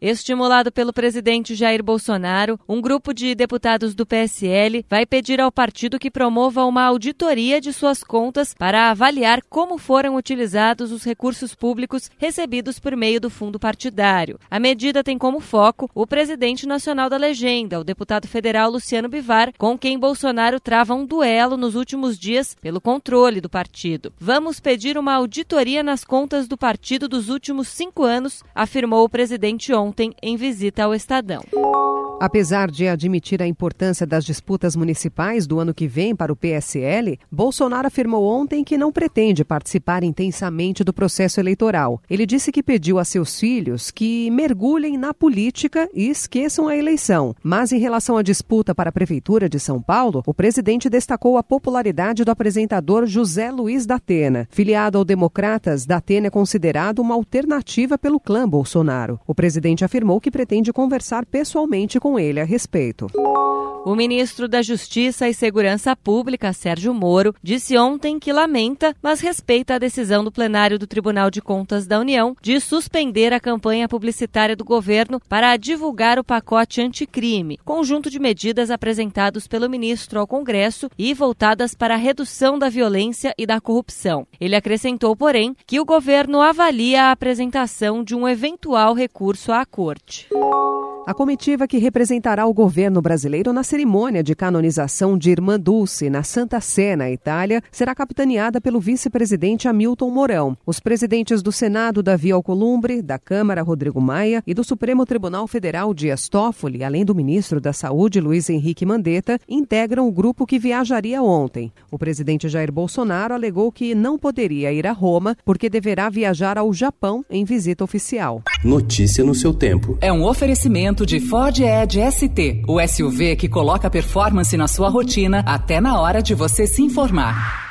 Estimulado pelo presidente Jair Bolsonaro, um grupo de deputados do PSL vai pedir ao partido que promova uma auditoria de suas contas para avaliar como foram utilizados os recursos públicos recebidos por meio do fundo partidário. A medida tem como foco o presidente nacional da legenda, o deputado federal Luciano Bivar, com quem Bolsonaro trava um duelo nos últimos dias pelo controle do partido. Vamos pedir uma auditoria nas contas do partido dos últimos cinco anos, afirmou o presidente ontem ontem em visita ao Estadão. Apesar de admitir a importância das disputas municipais do ano que vem para o PSL, Bolsonaro afirmou ontem que não pretende participar intensamente do processo eleitoral. Ele disse que pediu a seus filhos que mergulhem na política e esqueçam a eleição. Mas em relação à disputa para a Prefeitura de São Paulo, o presidente destacou a popularidade do apresentador José Luiz da Atena. Filiado ao Democratas, da Atena é considerado uma alternativa pelo clã Bolsonaro. O presidente afirmou que pretende conversar pessoalmente com ele a respeito. O ministro da Justiça e Segurança Pública, Sérgio Moro, disse ontem que lamenta, mas respeita a decisão do plenário do Tribunal de Contas da União de suspender a campanha publicitária do governo para divulgar o pacote anticrime, conjunto de medidas apresentados pelo ministro ao Congresso e voltadas para a redução da violência e da corrupção. Ele acrescentou, porém, que o governo avalia a apresentação de um eventual recurso à Corte. A comitiva que representará o governo brasileiro na cerimônia de canonização de Irmã Dulce na Santa Sé, na Itália, será capitaneada pelo vice-presidente Hamilton Mourão. Os presidentes do Senado, Davi Alcolumbre, da Câmara, Rodrigo Maia, e do Supremo Tribunal Federal, Dias Toffoli, além do ministro da Saúde, Luiz Henrique Mandetta, integram o grupo que viajaria ontem. O presidente Jair Bolsonaro alegou que não poderia ir a Roma porque deverá viajar ao Japão em visita oficial. Notícia no seu tempo. É um oferecimento de Ford Edge ST, o SUV que coloca performance na sua rotina até na hora de você se informar.